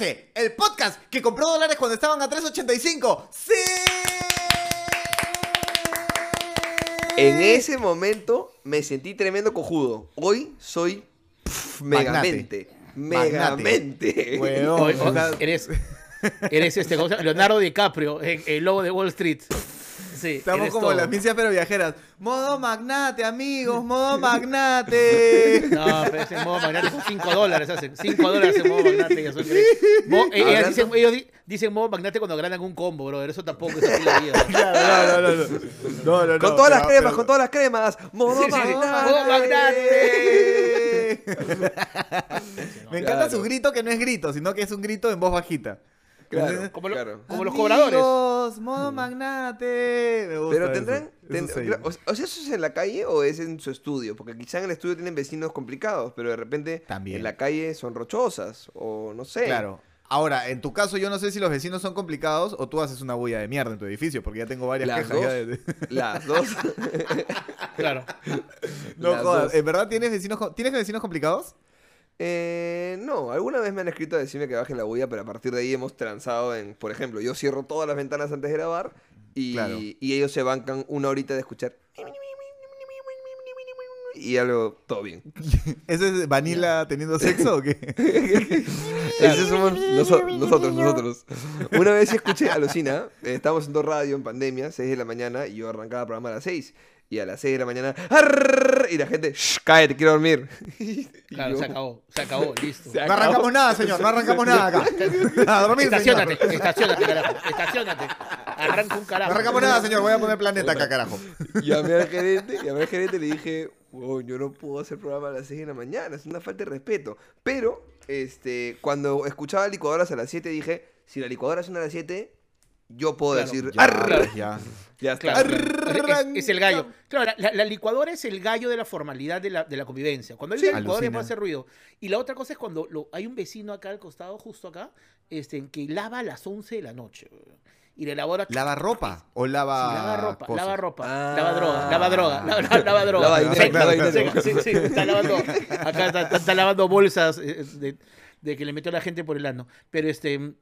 El podcast que compró dólares cuando estaban a 3.85. ¡Sí! En ese momento me sentí tremendo cojudo. Hoy soy pff, megamente. Magnate. Megamente. Huevón, Oye, o sea, eres, eres este. Leonardo DiCaprio, en el lobo de Wall Street. Sí, Estamos eres como todo. las misias pero viajeras. Modo magnate, amigos, modo magnate. No, pero ese modo magnate son 5 dólares, hacen 5 dólares en modo magnate. Mo- eh, ellas Hablando- dicen, ellos di- dicen modo magnate cuando ganan un combo, bro. Eso tampoco es así la vida. Claro, no, no, no, no. No, no, Con todas las cremas, pero- con todas las cremas. Modo Sí, sí, sí. magnate. Modo magnate. Me encanta Claro. su grito que no es grito, sino que es un grito en voz bajita. Claro, Como, lo- claro. como los cobradores. Modo magnate. Me gusta Pero tendrán. Ten- claro, o, o sea, ¿eso es en la calle o es en su estudio? Porque quizá en el estudio tienen vecinos complicados, pero de repente También. en la calle son rochosas. O no sé. Claro. Ahora, en tu caso, yo no sé si los vecinos son complicados o tú haces una bulla de mierda en tu edificio, porque ya tengo varias Las quejas dos. ya de- de- Las dos. Claro. No Las jodas. dos. ¿En verdad tienes vecinos, ¿tienes vecinos complicados? Eh, no, alguna vez me han escrito a decirme que baje la bulla, pero a partir de ahí hemos transado en, por ejemplo, yo cierro todas las ventanas antes de grabar y, Claro. y ellos se bancan una horita de escuchar. Y algo, todo bien. ¿Ese es Vanilla teniendo sexo o qué? Esos somos noso- nosotros, nosotros. Una vez escuché, alucina, eh, estábamos haciendo radio en pandemia, 6 de la mañana, y yo arrancaba el programa a las 6. Y a las 6 de la mañana, y la gente, Shh, cállate, quiero dormir. Claro, yo, se acabó. Se acabó, listo. Se No arrancamos nada, señor. No arrancamos nada acá. A dormir, señor. Estacionate, estacionate, carajo. Estacionate. Arranca un No carajo. arrancamos nada, señor. Voy a poner planeta acá, carajo. Llamé al gerente, llamé al gerente y le dije, "Wow, yo no puedo hacer programa a las 6 de la mañana, es una falta de respeto. Pero, este, cuando escuchaba licuadoras a las 7 dije, si la licuadora suena a las 7, yo puedo Claro. decir, Ya, "Arr". ya. ya está. Claro, claro. Es, es el gallo. Claro, la, la- licuadora es el gallo de la formalidad de la, de la convivencia. Cuando hay Sí. una licuadora Alucina. ruido. Y la otra cosa es cuando lo- hay un vecino acá al costado, justo acá, este, que lava a las 11 de la noche. Y le elabora... ¿Lava ropa o lava, Sí, lava ropa, cosas? lava ropa, Ah. lava droga, lava droga, lava, lava- lava droga. Lava dinero, Sí, lava sí, dinero. sí, sí, está lavando, acá está, está- está lavando bolsas eh, de, de que le metió la gente por el ano. Pero este,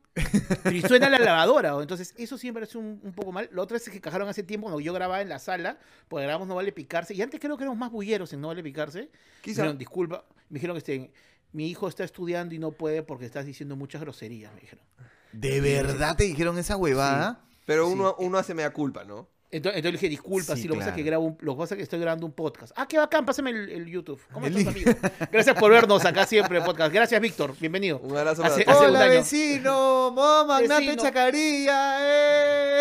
pero y suena la lavadora, ¿o? entonces eso siempre es un, un poco mal. Lo otro es que cajaron hace tiempo cuando yo grababa en la sala, porque grabamos No Vale Picarse, y antes creo que éramos más bulleros en No Vale Picarse. Quizá. Dijeron, disculpa, me dijeron que este, mi hijo está estudiando y no puede porque estás diciendo muchas groserías, me dijeron. ¿De verdad te dijeron esa huevada? Pero Sí. uno, uno hace mea culpa, ¿no? Entonces, entonces le dije, disculpa, Sí, si lo que pasa es que grabo un- lo que pasa es que estoy grabando un podcast. Ah, qué bacán, pásame el, el YouTube. ¿Cómo El estás, link. amigo? Gracias por vernos acá siempre en podcast. Gracias, Víctor. Bienvenido. Un abrazo para Hace- un Hola, año. vecino. Modo magnate Vecino. chacarilla.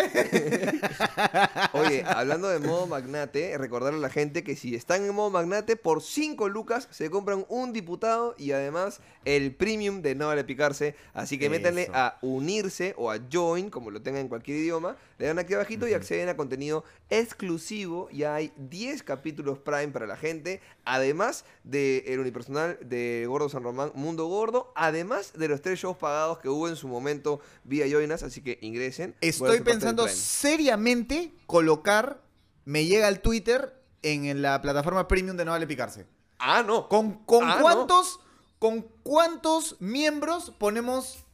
Eh. Oye, hablando de modo magnate, recordarle a la gente que si están en modo magnate, por 5 lucas se compran un diputado y además el premium de No Vale Picarse. Así que métanle a unirse o a join, como lo tengan en cualquier idioma. Le dan aquí abajito y acceden a contenido exclusivo. Ya hay 10 capítulos Prime para la gente. Además de el unipersonal de Gordo San Román, Mundo Gordo. Además de los tres shows pagados que hubo en su momento vía Joinas. Así que ingresen. A Estoy del pensando seriamente colocar Me llega al Twitter en la plataforma premium de No Vale Picarse. Ah, no. ¿Con, con Ah, no. cuántos con cuántos miembros ponemos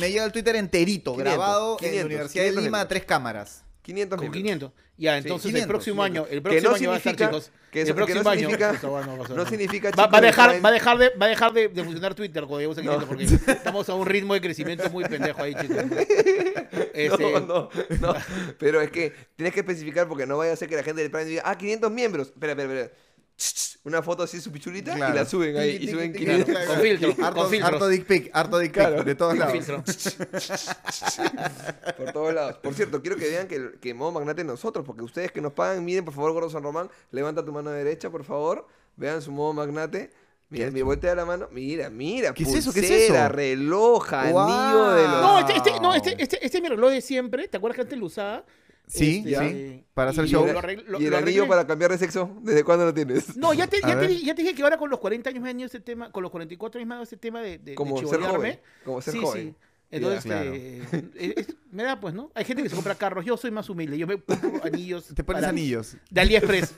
Me llega al Twitter enterito, 500, grabado en 500, la Universidad de 500 Lima, miembros. tres cámaras? 500 Con miembros. 500. Ya, Sí, entonces 500, el próximo 500. año, el Que próximo no año va a estar, chicos. que eso- el que no próximo año. significa- Eso no, significa, Va, va a dejar, va a dejar de, va a dejar de, de funcionar Twitter cuando lleguemos a 500 No. porque estamos a un ritmo de crecimiento muy pendejo ahí, chicos. Este, No, no, no. Pero es que tienes que especificar porque no vaya a ser que la gente del Prime diga, ah, 500 miembros. Espera, espera, espera. Una foto así, su pichulita, Claro. y la suben ahí. Tiqui, Y suben tiqui, 500. tiqui, Con filtro, Harto, con harto dick pic, harto dick pic, Claro. de todos con lados. filtro. Por todos lados. Por cierto, quiero que vean que, que modo magnate nosotros, porque ustedes que nos pagan, miren por favor, Gordo San Román, levanta tu mano derecha, por favor. Vean su modo magnate. Mira, mi voltea la mano. Mira, mira. ¿Qué es eso? ¿Qué es pulsera, eso? reloj, anillo Guau. de los. No, este, este, no, este, este, este es mi reloj de siempre. ¿Te acuerdas que antes lo usaba? Sí, Este, sí, para hacer y show. lo arregl- lo- ¿Y el lo anillo para cambiar de sexo? ¿Desde cuándo lo tienes? No, ya te, ya, te, ver. di- ya te dije que ahora con los 40 años me ha venido este tema, con los 44 años me ha dado este tema de, de, Como de ser joven. Como ser sí, joven. sí. Entonces, es- es- me da pues, ¿no? Hay gente que se compra carros, yo soy más humilde, yo me compro anillos. Te pones para- anillos. De AliExpress.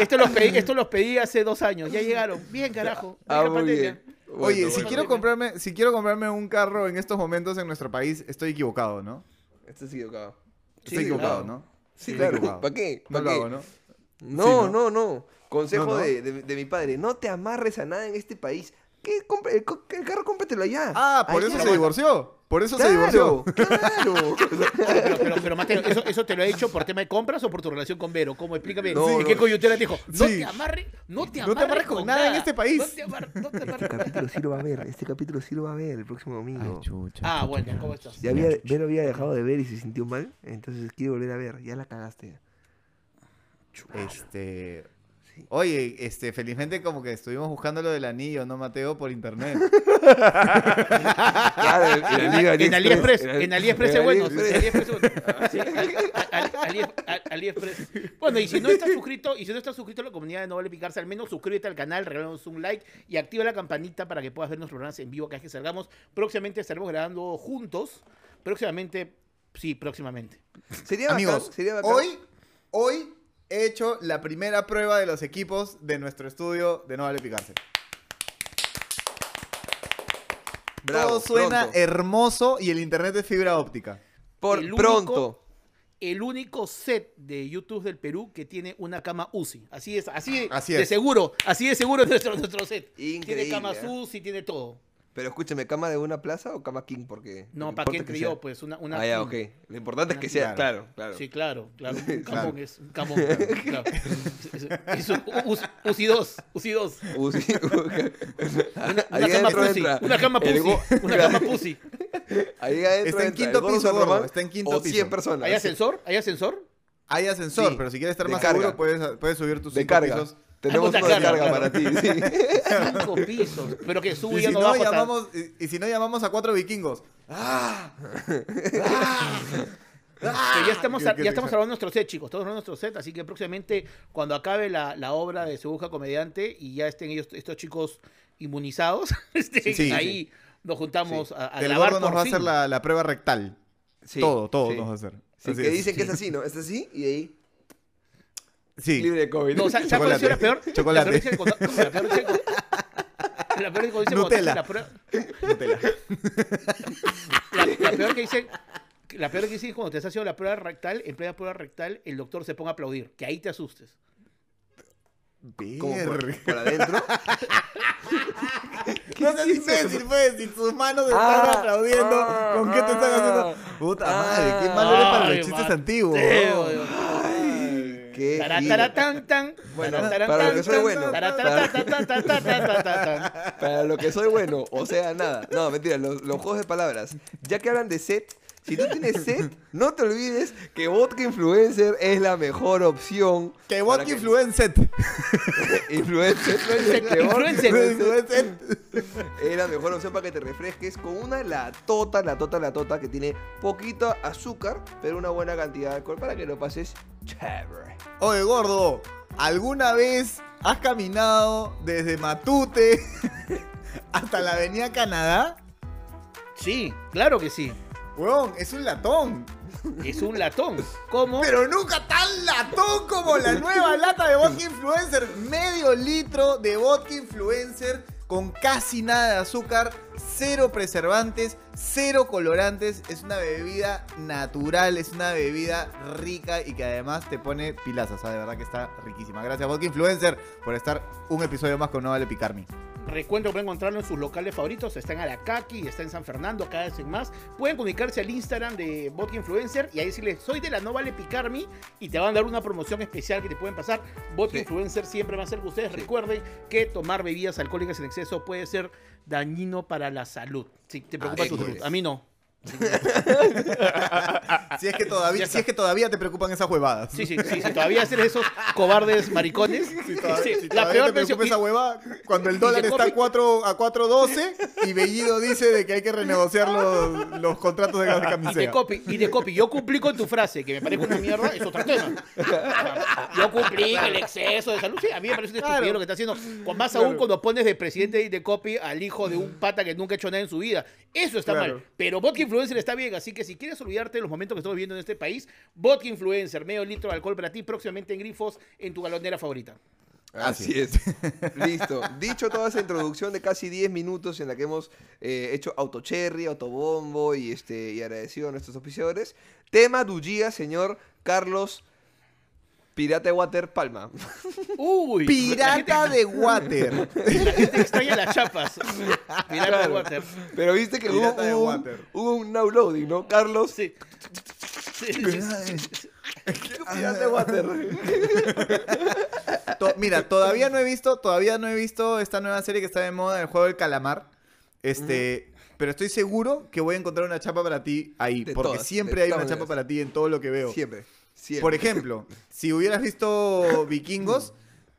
Esto los, pedí, esto los pedí hace dos años. Ya llegaron. Bien, carajo. Ah, muy pandemia. bien. Bueno, Oye, si bueno. quiero comprarme, si quiero comprarme un carro en estos momentos en nuestro país, estoy equivocado, ¿no? Estás equivocado. Estoy Sí, equivocado, claro. ¿no? Sí, claro. equivocado. ¿Para qué? No ¿Para lo qué? hago, ¿no? No, Sí, no, ¿no? no, Consejo No, no. De, de- de mi padre, no te amarres a nada en este país. ¿Qué? Compra- el, carro cómpratelo allá. Ah, por eso se divorció. Por eso se divorció. claro. Pero, pero, pero Mateo, ¿eso, ¿eso te lo ha hecho por tema de compras o por tu relación con Vero? ¿Cómo? Explícame. No, ¿En no. qué coyuntura te dijo? No Sí. te amarres, no te No te amarres con nada en este país. No te amarres, no te Este amarres. capítulo sí lo va a ver. Este capítulo sí lo va a ver el próximo domingo. Ah, bueno, ¿cómo estás? Ya había, Vero había dejado de ver y se sintió mal, entonces quiere volver a ver. Ya la cagaste. Este. Oye, este, felizmente como que estuvimos buscando lo del anillo, ¿no, Mateo? Por internet. Claro, en, AliExpress, en AliExpress es bueno. AliExpress. en AliExpress es bueno. Y si no estás suscrito, y si no estás suscrito a la comunidad de No Vale Picarse, al menos suscríbete al canal, regálanos un like y activa la campanita para que puedas ver nuestros programas en vivo cada vez que salgamos. Próximamente estaremos grabando juntos. Próximamente, sí, próximamente. Sería bacán, Amigos, sería bacán. hoy, hoy hecho la primera prueba de los equipos de nuestro estudio de No Vale Picarse. Bravo, Todo suena pronto. hermoso y el internet es fibra óptica. Por el único- pronto. El único set de YouTube del Perú que tiene una cama UCI. Así es, así, Así de es. seguro, así de seguro es nuestro, nuestro set. tiene Increíble, camas ¿eh? UCI, tiene todo. Pero escúcheme, ¿cama de una plaza o cama king? Porque. No, ¿para yo? sea- Pues una, una Ah, ya, king. ok. Lo importante es que Una- sea, claro, claro. Sí, claro, claro. Un Claro. camón es un camón. Claro. Es UCI, UCI 2, UCI 2. Uy, sí. Una, una cama pussy, entra una cama el pussy, go- una cama pussy. Ahí adentro Está en quinto el piso, Román está en quinto o 100 piso. personas. ¿Hay ascensor? ¿Hay ascensor? Hay ascensor, Sí, pero si quieres estar más carga. seguro, puedes, puedes subir tus De cinco carga. pisos. Tenemos Ah, de carga, claro. para ti, sí. Cinco pisos. Pero que subo Y si no no, llamamos, y, y si no, llamamos a cuatro vikingos. ¡Ah! Pero ya estamos, ya estamos hablando de nuestro set, chicos. De nuestro set. Así que próximamente, cuando acabe la, la obra de Sebuja Comediante y ya estén ellos, estos chicos inmunizados, este, Sí, ahí nos juntamos a, a El gordo nos por va a hacer la, la prueba rectal. Sí, todo, todo sí. nos va a hacer. Así que dicen que es así, ¿no? Es así y ahí Sí. libre de COVID. No, ¿sabes sabes cuál ha sido la peor? Chocolate. La peor es la peor cuando- la peor es que dicen Nutella. la prueba- Nutella. La, la peor que dicen, la peor que dicen cuando te estás haciendo la prueba rectal, en plena prueba rectal, el doctor se ponga a aplaudir. Que ahí te asustes. Como por, por adentro. No seas imbécil, pues, si tus manos Ah, están aplaudiendo, ah, ¿con qué te están haciendo? ah, Puta ah. madre, qué malo eres para los chistes antiguos bueno, para lo que soy bueno. Para lo que soy bueno, o sea, nada. No, mentira, los juegos de palabras. Ya que hablan de set, si tú tienes set, no te olvides que Vodka Influencer es la mejor opción. Que vodka influencer. Influencer. que vodka Influencer. Influencer. es la mejor opción para que te refresques con una latota, latota, latota que tiene poquito azúcar, pero una buena cantidad de alcohol para que lo pases chévere. Oye, gordo, ¿alguna vez has caminado desde Matute hasta la avenida Canadá? Sí, claro que sí. Weón, es un latón. Es un latón. ¿Cómo? Pero nunca tan latón como la nueva lata de vodka influencer. Medio litro de vodka influencer con casi nada de azúcar, cero preservantes, cero colorantes. Es una bebida natural, es una bebida rica y que además te pone pilazas. ¿sabes? De verdad que está riquísima. Gracias vodka influencer por estar un episodio más con No Vale Picarme. Recuerdo que pueden encontrarlo en sus locales favoritos. Está en Aracaki, está en San Fernando, cada vez en más. Pueden comunicarse al Instagram de Vodka Influencer y ahí decirle, soy de la No Vale Picarme y te van a dar una promoción especial que te pueden pasar. Vodka Sí. Influencer siempre va a ser que ustedes recuerden que tomar bebidas alcohólicas en exceso puede ser dañino para la salud. Si te preocupa tu salud. A mí no. Si es que todavía, si es que todavía te preocupan esas huevadas. Sí, sí, sí, si todavía eres esos cobardes maricones. Si todavía, sí, si la peor te preocupa esa hueva, cuando el dólar está a copy- 4 a 4.12 y Bellido dice de que hay que renegociar los, los contratos de gas de Y de copy, y de copy, yo cumplí con tu frase, que me parece una mierda, es otro tema. Yo cumplí el exceso de salud. Sí, a mí me parece una Claro. lo que está haciendo. Con más Claro. aún cuando pones de presidente y de copy al hijo de un pata que nunca ha hecho nada en su vida. Eso está Claro. mal. Pero Vodka Influencer está bien, así que si quieres olvidarte de los momentos que estamos viviendo en este país, Vodka Influencer, medio litro de alcohol para ti, próximamente en Grifos, en tu galonera favorita. Así es. Listo. Dicho toda esa introducción de casi 10 minutos en la que hemos eh, hecho autocherry, autobombo y, este, y agradecido a nuestros oficiadores, tema du día, señor Carlos Pirata de Water Palma. Uy, Pirata de Water. La gente extraña las chapas. Pirata de. Water. Pero viste que hubo, Pirata de hubo un, Water. hubo un now loading, ¿no? Carlos Sí. Pirata de Water. To- Mira, todavía no he visto, todavía no he visto esta nueva serie que está de moda, el juego del calamar. Este, pero estoy seguro que voy a encontrar una chapa para ti ahí, De porque todas, siempre hay una chapa para ti en todo lo que veo. Siempre. Siempre. Por ejemplo, si hubieras visto Vikingos,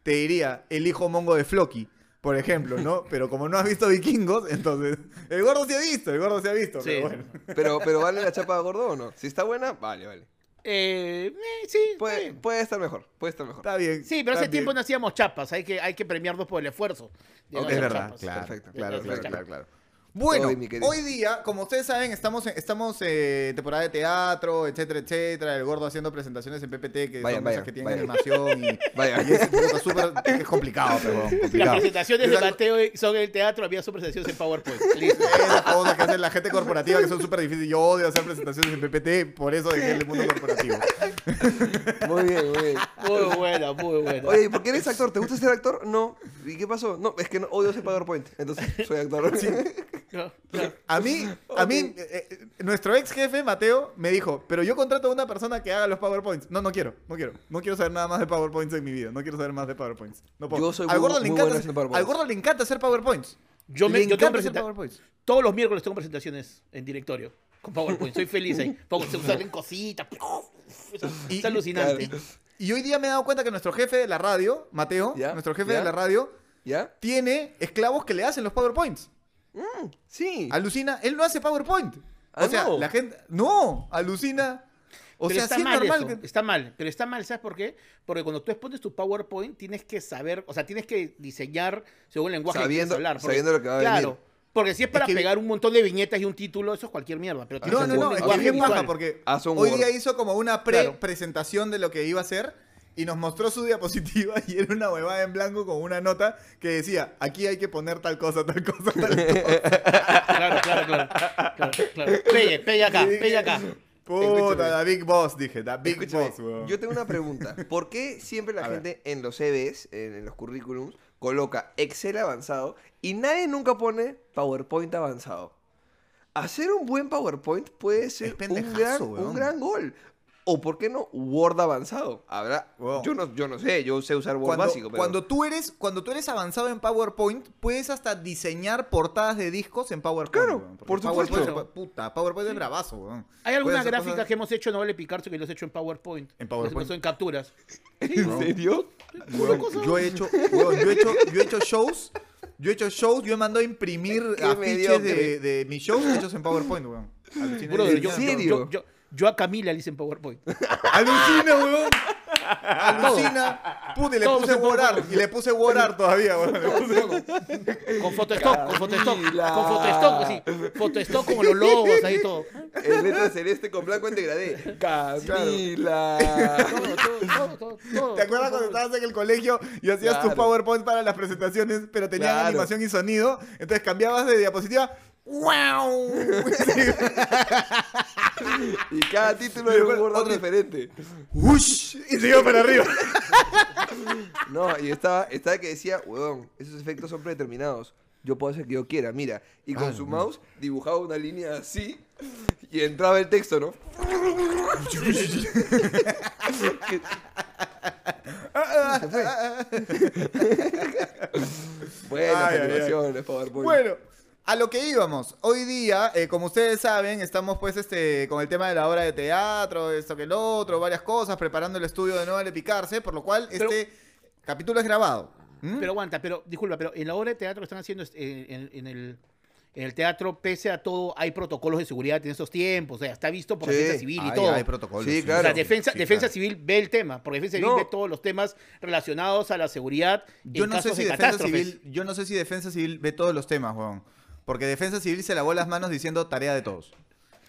te diría el hijo mongo de Floki, por ejemplo, ¿no? Pero como no has visto Vikingos, entonces el gordo se ha visto, el gordo se ha visto, Sí. pero bueno. Pero, pero ¿vale la chapa gordo o no? Si está buena, vale, vale. Eh, eh, sí, Puede, estar mejor. Puede estar mejor. Está bien. Sí, pero hace tiempo no hacíamos chapas. Hay que, hay que premiarnos por el esfuerzo. de no Es verdad, chapas. claro, Perfecto, claro, claro, claro, claro. Bueno, hoy día, como ustedes saben, estamos en, estamos en temporada de teatro, etcétera, etcétera. El gordo haciendo presentaciones en PPT, que Vayan, son vayan, cosas que tienen animación y, Vaya. y es, es complicado, pero Las complicado. presentaciones de Mateo son en el teatro, había sus presentaciones en PowerPoint. Listo. Esas cosas que hace la gente corporativa que son súper difíciles. Yo odio hacer presentaciones en PPT, por eso dejé el mundo corporativo. Muy bien, muy bien. Muy buena, muy buena. Oye, ¿y ¿por qué eres actor? ¿Te gusta ser actor? No. ¿Y qué pasó? No, es que no, odio ese PowerPoint. Entonces, soy actor. No, no. A mí, a mí, eh, eh, nuestro ex jefe, Mateo, me dijo, pero yo contrato a una persona que haga los PowerPoints. No, no quiero, no quiero. No quiero saber nada más de PowerPoints en mi vida. No quiero saber más de PowerPoints. No puedo. Yo soy al, muy- gordo le muy encanta, bueno hacer- haciendo PowerPoints. al gordo le encanta hacer PowerPoints. Yo, me, le yo tengo presenta- PowerPoints. Todos los miércoles tengo presentaciones en directorio con PowerPoint. Soy feliz ahí. Pongo, se salen cositas. Es, alucinante. claro. Y hoy día me he dado cuenta que nuestro jefe de la radio, Mateo, Ya, nuestro jefe ya. de la radio, ¿Ya? tiene esclavos que le hacen los PowerPoints. Sí. Alucina, él no hace PowerPoint. Ah, o sea, no. la gente. No, alucina. O pero sea, está sí es mal normal eso, que- está mal, pero está mal, ¿sabes por qué? Porque cuando tú expones tu PowerPoint tienes que saber, o sea, tienes que diseñar según el lenguaje Sabiendo- que hablar. sabiendo lo que va a claro, venir. porque si es para que- pegar un montón de viñetas y un título, eso es cualquier mierda. Pero tienes No, no, no, un es que baja porque hoy día hizo como una Claro. pre-presentación de lo que iba a hacer y nos mostró su diapositiva y era una huevada en blanco con una nota que decía, aquí hay que poner tal cosa, tal cosa, tal cosa. Claro, claro, claro. claro, claro. Pegue, pegue acá, pegue acá. Puta, la Big Boss, dije, la Big Escúchame, Boss, weón. yo tengo una pregunta. ¿Por qué siempre la A ver. gente en los CVs, en, en los currículums, coloca Excel avanzado y nadie nunca pone PowerPoint avanzado? Hacer un buen PowerPoint puede ser un gran, weón. un gran gol. O por qué no, Word avanzado. Habrá, yo no, yo no sé, yo sé usar Word Cuando, básico, pero cuando tú eres cuando tú eres avanzado en PowerPoint, puedes hasta diseñar portadas de discos en PowerPoint. Claro, weón, por supuesto. PowerPoint puta, PowerPoint es bravazo, weón. Hay algunas gráficas cosas- que hemos hecho, no vale Picasso, que los he hecho en PowerPoint. ¿En PowerPoint? No son capturas. ¿En serio? Weón, yo he hecho, yo he hecho, yo he hecho shows, yo he hecho shows, yo he mandado a imprimir afiches de, de mis shows hechos en PowerPoint, weón. Brother, ¿En yo, serio? yo, yo, yo a Camila le hice en PowerPoint. Alucina, weón. Alucina. Puta, y le puse se Word y le puse Word Todavía, weón. Le puse- Con Photostock, con Photostock. Con Photostock, así. Photostock como los logos, ahí todo. En letra celeste con blanco en degradé. Camila. Todo, todo, todo, todo. ¿Te acuerdas cuando estabas en el colegio y hacías tus. PowerPoint para las presentaciones, pero tenían Claro. animación y sonido? Entonces cambiabas de diapositiva. ¡Wow! Y cada título era un Word Otro- diferente. ¡Ush! Y se iba para arriba. No, y estaba, estaba que decía, huevón, esos efectos son predeterminados. Yo puedo hacer que yo quiera, mira. Y con Ah, su no. mouse dibujaba una línea así y entraba el texto, ¿no? Buenas Ay, ay, ay. PowerPoint. Bueno, a lo que íbamos. Hoy día, eh, como ustedes saben, estamos pues este con el tema de la obra de teatro, esto que el otro, varias cosas, preparando el estudio de nuevo de Picarse, por lo cual Pero- este capítulo es grabado. ¿Mm? Pero aguanta, pero disculpa, pero en la obra de teatro que están haciendo eh, en, en el, en el teatro, pese a todo, hay protocolos de seguridad en esos tiempos. O sea, está visto por Sí. defensa civil y todo. hay protocolos. Sí, O claro. sea, defensa, Sí, defensa claro. civil ve el tema, porque defensa civil No. ve todos los temas relacionados a la seguridad Yo en no sé casos si de defensa catástrofes. civil, yo no sé si defensa civil ve todos los temas, weón. Porque defensa civil se lavó las manos diciendo tarea de todos.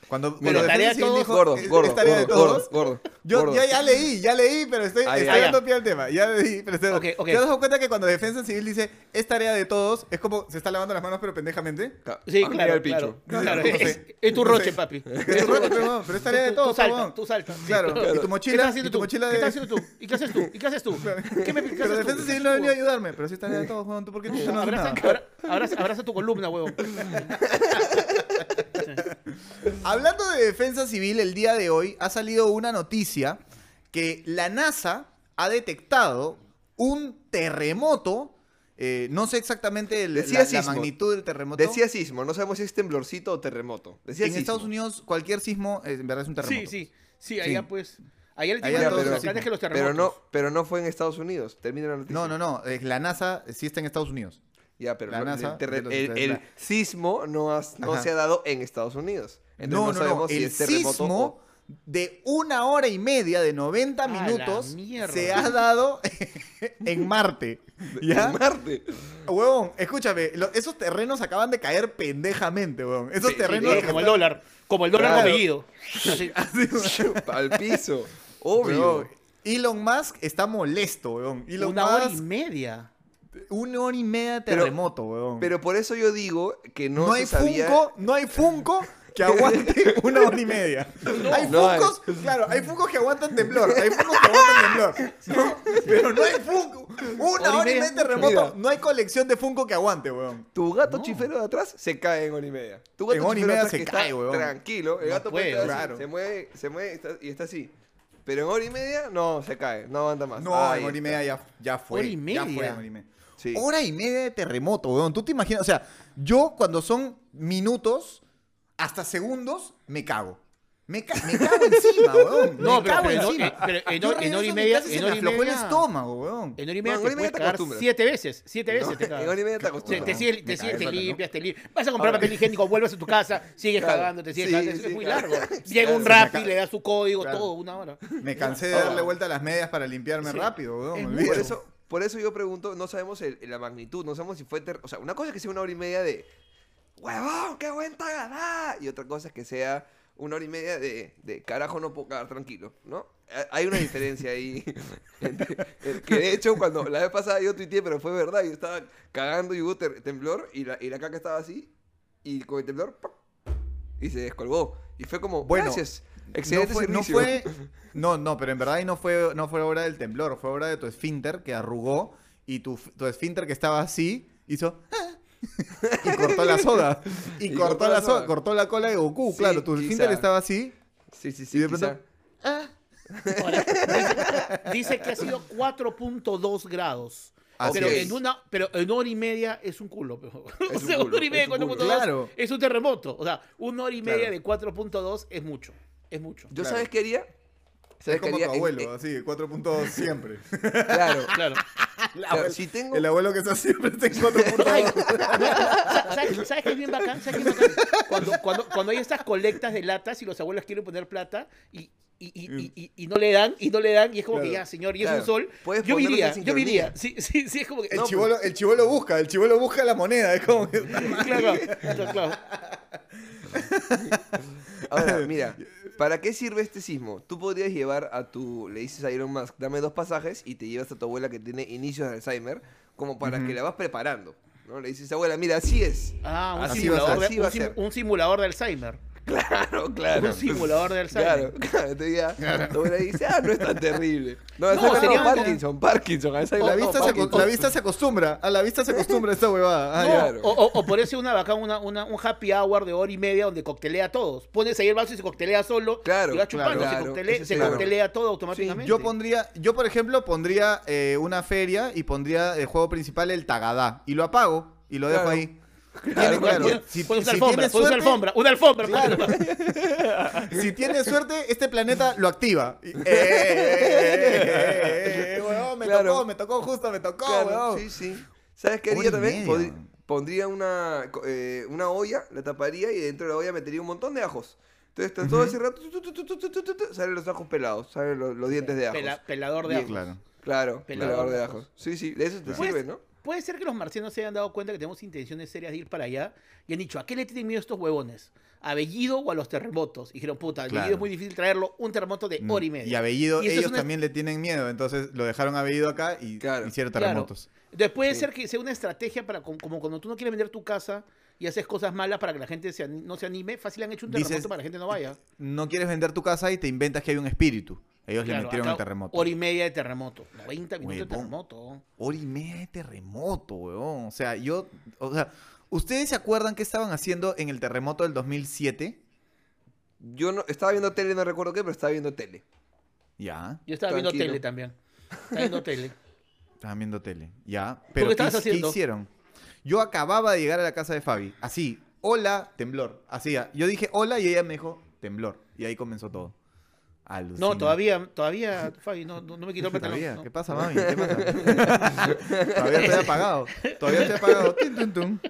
Cuando, Pero cuando tarea Defensa Civil todos- dijo, Gordo, "Es- gordo, es tarea de gordo, todos. gordo, gordo, Yo gordo. ya, ya leí, ya leí, pero estoy, Ah, ya. estoy Ah, dando pie al tema. Ya leí, pero estoy Ok, ok. ¿Te has dado cuenta que cuando Defensa Civil dice es tarea de todos, es como se está lavando las manos pero pendejamente? Ca- Sí, ah, mira claro, el claro. No, claro, no es, sé. es tu No roche, sé. papi. Es tu roche, pero, pero es tarea de todos. Tú saltas, tú saltas. Claro, claro. y tu ¿Qué mochila, estás y haciendo tu tú? mochila ¿Qué de... estás haciendo tú? ¿Y qué haces tú? ¿Y qué haces tú? ¿Qué me qué Pero? Defensa Civil no venía a ayudarme, pero sí es tarea de todos, huevón. ¿Tú por qué tú no haces Abraza, nada? abra- abraza, abraza tu columna, huevón. Hablando de defensa civil, el día de hoy ha salido una noticia que la NASA ha detectado un terremoto. eh, no sé exactamente el- Decía la, magnitud del terremoto. Decía sismo, no sabemos si es temblorcito o terremoto. Decía en sismo. Estados Unidos, cualquier sismo eh, en verdad es un terremoto. Sí, sí. Sí, allá Sí. pues. Allá le Allá tienen todos los así. huracanes que los terremotos. Pero no, pero no fue en Estados Unidos. Termina la noticia. No, no, no. eh, La NASA sí está en Estados Unidos. Ya, pero La no- NASA el, sismo no, has- no Ajá. se ha dado en Estados Unidos. Entonces no, no, no, sabemos no. si El es terremoto sismo o... de una hora y media, de 90 A la minutos, se ha dado en Marte. ¿Ya? En Marte. Huevón, escúchame, lo- esos terrenos acaban de caer pendejamente, huevón. Esos Sí, sí, terrenos. Como el dólar. Como el dólar Claro. Al piso. Obvio. Huevón, Elon Musk está molesto, huevón. Elon Una hora y media. Una hora y media de Pero- terremoto, huevón. Pero por eso yo digo que no, no, se hay sabía... Funko, no hay Funko que aguante una hora y media. hay no hay. Funkos, claro, hay Funkos que aguantan temblor, hay Funkos que aguantan temblor. ¿no? Pero no hay Funko. Una hora y media de terremoto, no hay colección de Funko que aguante, huevón. Tu gato No. chifero de atrás se cae en hora y media. Tu gato En hora y chifero de media atrás se cae, huevón. Tranquilo, el No gato puede, puede estar así, claro. se mueve, se mueve está- y está así. Pero en hora y media, no, se cae, no aguanta más. No, Ahí en hora y media ya, ya fue. Hora y Ya media. fue en hora y media. Sí. Hora y media de terremoto, weón. ¿Tú te imaginas? O sea, yo cuando son minutos, hasta segundos, me cago. Me, ca- me cago encima, weón. No, me pero- cago pero no, encima. eh, pero en en regreso hora y media- casa y se en me hora y aflojó el media- estómago, weón. En hora y media en te media puedes te cagar acostumbras. siete veces. Siete veces No, te cagas. en hora y media te acostumbras. te sigues, te, limpias, te limpias. Vas a comprar Ahora- papel higiénico, vuelves a tu casa, sigues Claro. cagando, te sigues Sí, cagando. sí, es muy claro. largo. Llega un rap y le da su código, Claro. todo, una hora. Me cansé de darle vuelta a las medias para limpiarme rápido, weón. Por eso, por eso yo pregunto, no sabemos el- la magnitud, no sabemos si fue... ter- O sea, una cosa es que sea una hora y media de... ¡Huevón, qué buen tagada! Y otra cosa es que sea una hora y media de, de carajo no puedo cagar tranquilo, ¿no? Hay una diferencia ahí. entre- que de hecho, cuando la vez pasada yo tuiteé, pero fue verdad, yo estaba cagando y hubo temblor y la, y la caca estaba así y con el temblor y se descolgó. Y fue como, Bueno, gracias, excelente no fue, no servicio. fue- no, no, pero en verdad ahí no fue, no fue obra del temblor, fue obra de tu esfínter que arrugó y tu, tu esfínter que estaba así hizo "Ah", y cortó la soda. Y, cortó, la soda, cortó la cola de Goku, Sí, claro, tu quizá. estaba así. Sí, sí, Y sí, de quizá. pronto, "Ah". Ahora, dice, dice que ha sido 4.2 grados. Así pero, es. en una, pero en hora y media es un culo. pero- o un sea, culo, una hora y media es un de culo. 4.2 Claro. es un terremoto. O sea, una hora y media Claro. de 4.2 es mucho. Es mucho. ¿Yo Claro. sabes qué haría? Es ¿Sabes qué como tu haría? En- abuelo, en- así, 4.2 siempre. claro. Claro. El abuelo, si tengo- el abuelo que está siempre está en Ay, 4.2. no, ¿Sabes, ¿Sabes qué es bien bacán? ¿Sabes qué es bacán? Cuando, cuando, cuando hay estas colectas de latas y los abuelos quieren poner plata y, y, y, y, y- no le dan, y no le dan, y es como que Claro. ya, señor, y es Claro. un sol. Yo ponerlos iría, en yo iría. sincronía. Sí, sí, sí, es como que. El no, chivolo, el chivolo busca, el chivolo busca la moneda, es como que... Claro, claro, claro. Ahora, mira, ¿para qué sirve este sismo? Tú podrías llevar a tu, le dices a Elon Musk, dame dos pasajes y te llevas a tu abuela que tiene inicios de Alzheimer, como para que la vas preparando. ¿no? Le dices, abuela, mira, así es. Ah, un, Así simulador, va a ser, de, así un, sim- un simulador de Alzheimer. Claro, claro. Un simulador de Alzheimer. Claro, claro. Ya, tu abuela dice, ah, no es tan terrible. No, No, sería- Parkinson, Parkinson, Alzheimer La no, vista, se, aco- Parkinson. la vista se acostumbra, a la vista se acostumbra esta huevada. Ah, No. Claro. o, o, o por eso una bacán, una, una, un happy hour de hora y media donde coctelea a todos. Pones ahí el vaso y se coctelea solo. Claro, y va chupando, claro. se, coctelea, se claro. todo automáticamente. Yo pondría, yo por ejemplo pondría eh, una feria y pondría el juego principal el Tagadá y lo apago y lo dejo Claro. ahí. Claro, claro. Si, pues una alfombra, una alfombra. Pues. Claro. si tienes suerte, este planeta lo activa. Eh, eh, eh, eh me tocó, me tocó justo, me tocó. Claro. Sí, sí. ¿Sabes qué haría también? Pondría una, una olla, la taparía y dentro de la olla metería un montón de ajos. Entonces, todo ese rato, salen los ajos pelados, salen los, los dientes de ajos. Pelador de Bien. ajos. Claro. Pelador, pelador de ajos. Sí, sí, de eso te pues, sirve, ¿no? Puede ser que los marcianos se hayan dado cuenta que tenemos intenciones serias de ir para allá y han dicho, ¿a qué le tienen miedo estos huevones? ¿A Bellido o a los terremotos? Y dijeron, puta, a Bellido Claro. es muy difícil traerlo un terremoto de hora y media. Y a Bellido, Y ellos una- también le tienen miedo, entonces lo dejaron a Bellido acá y Claro. hicieron Claro. terremotos. Entonces puede Sí. ser que sea una estrategia para, com- como cuando tú no quieres vender tu casa y haces cosas malas para que la gente se no se anime, fácil han hecho un Dices- terremoto para que la gente no vaya. No quieres vender tu casa y te inventas que hay un espíritu. Ellos le metieron el terremoto. Hora y media de terremoto. 90 minutos de terremoto. Hora y media de terremoto, weón. O sea, yo. O sea, ¿ustedes se acuerdan qué estaban haciendo en el terremoto del 2007? Yo no, estaba viendo tele, no recuerdo qué, pero estaba viendo tele. Ya. Yo estaba viendo tele también. Estaba viendo tele. Estaban viendo tele. Ya. Pero qué ¿qué, qué hicieron? Yo acababa de llegar a la casa de Fabi. Así. Hola, temblor. Así. Yo dije hola y ella me dijo temblor. Y ahí comenzó todo. No, todavía, todavía, Fabi, no, no, no me quitó el pantalón. Todavía. no. ¿Qué pasa, mami? ¿Qué pasa? Todavía estoy apagado. Todavía estoy apagado. Tin, tun, tun.